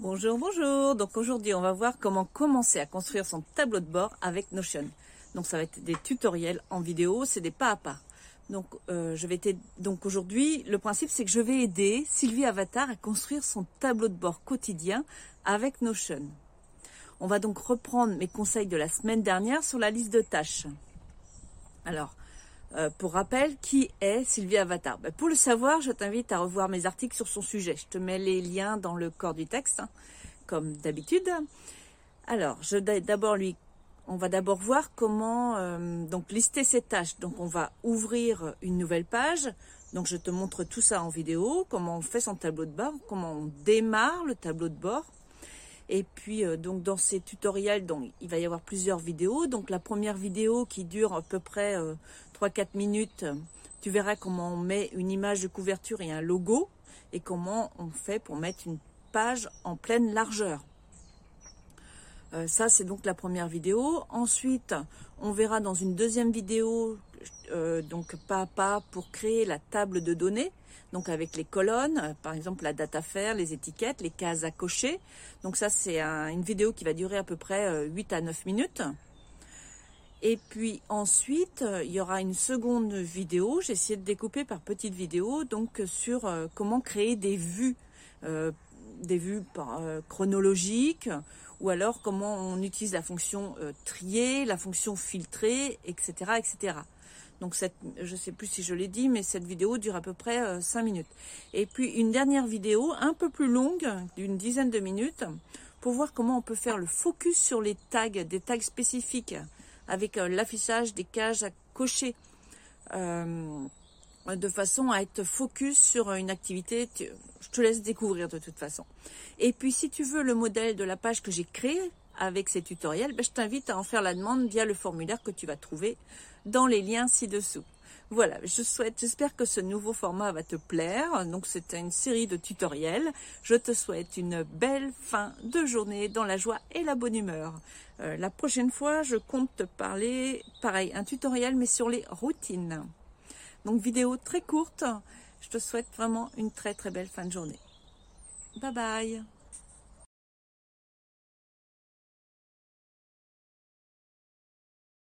Bonjour, bonjour. Donc aujourd'hui, on va voir comment commencer à construire son tableau de bord avec Notion. Donc ça va être des tutoriels en vidéo, c'est des pas à pas. Donc euh, je vais donc aujourd'hui, le principe c'est que je vais aider Sylvie Avatar à construire son tableau de bord quotidien avec Notion. On va donc reprendre mes conseils de la semaine dernière sur la liste de tâches. Alors, euh, pour rappel, qui est Sylvie Avatar? Ben, Pour le savoir, je t'invite à revoir mes articles sur son sujet. Je te mets les liens dans le corps du texte, hein, comme d'habitude. Alors, je d'abord lui, on va d'abord voir comment euh, donc lister ses tâches. Donc, on va ouvrir une nouvelle page. Donc, je te montre tout ça en vidéo, comment on fait son tableau de bord, comment on démarre le tableau de bord. Et puis euh, donc dans ces tutoriels, donc il va y avoir plusieurs vidéos. Donc la première vidéo qui dure à peu près 3-4 euh, minutes, tu verras comment on met une image de couverture et un logo et comment on fait pour mettre une page en pleine largeur. Euh, ça, c'est donc la première vidéo. Ensuite, on verra dans une deuxième vidéo, donc pas à pas, pour créer la table de données donc avec les colonnes, euh, par exemple la date à faire, les étiquettes, les cases à cocher. Donc ça c'est une vidéo qui va durer à peu près 8 euh, à 9 minutes. Et puis ensuite, euh, il y aura une seconde vidéo, j'ai essayé de découper par petites vidéos, donc sur comment créer des vues, des vues chronologiques, ou alors comment on utilise la fonction trier, la fonction filtrer, etc. etc. Donc cette, je sais plus si je l'ai dit, mais cette vidéo dure à peu près 5 euh, minutes. Et puis une dernière vidéo un peu plus longue, d'une dizaine de minutes, pour voir comment on peut faire le focus sur les tags, des tags spécifiques, avec euh, l'affichage des cages à cocher. Euh, de façon à être focus sur une activité, je te laisse découvrir de toute façon. Et puis si tu veux le modèle de la page que j'ai créée, avec ces tutoriels, ben, je t'invite à en faire la demande via le formulaire que tu vas trouver dans les liens ci-dessous. Voilà, je souhaite, j'espère que ce nouveau format va te plaire. Donc c'est une série de tutoriels. Je te souhaite une belle fin de journée dans la joie et la bonne humeur. Euh, la prochaine fois, je compte te parler, pareil, un tutoriel mais sur les routines. Donc vidéo très courte. Je te souhaite vraiment une très très belle fin de journée. Bye bye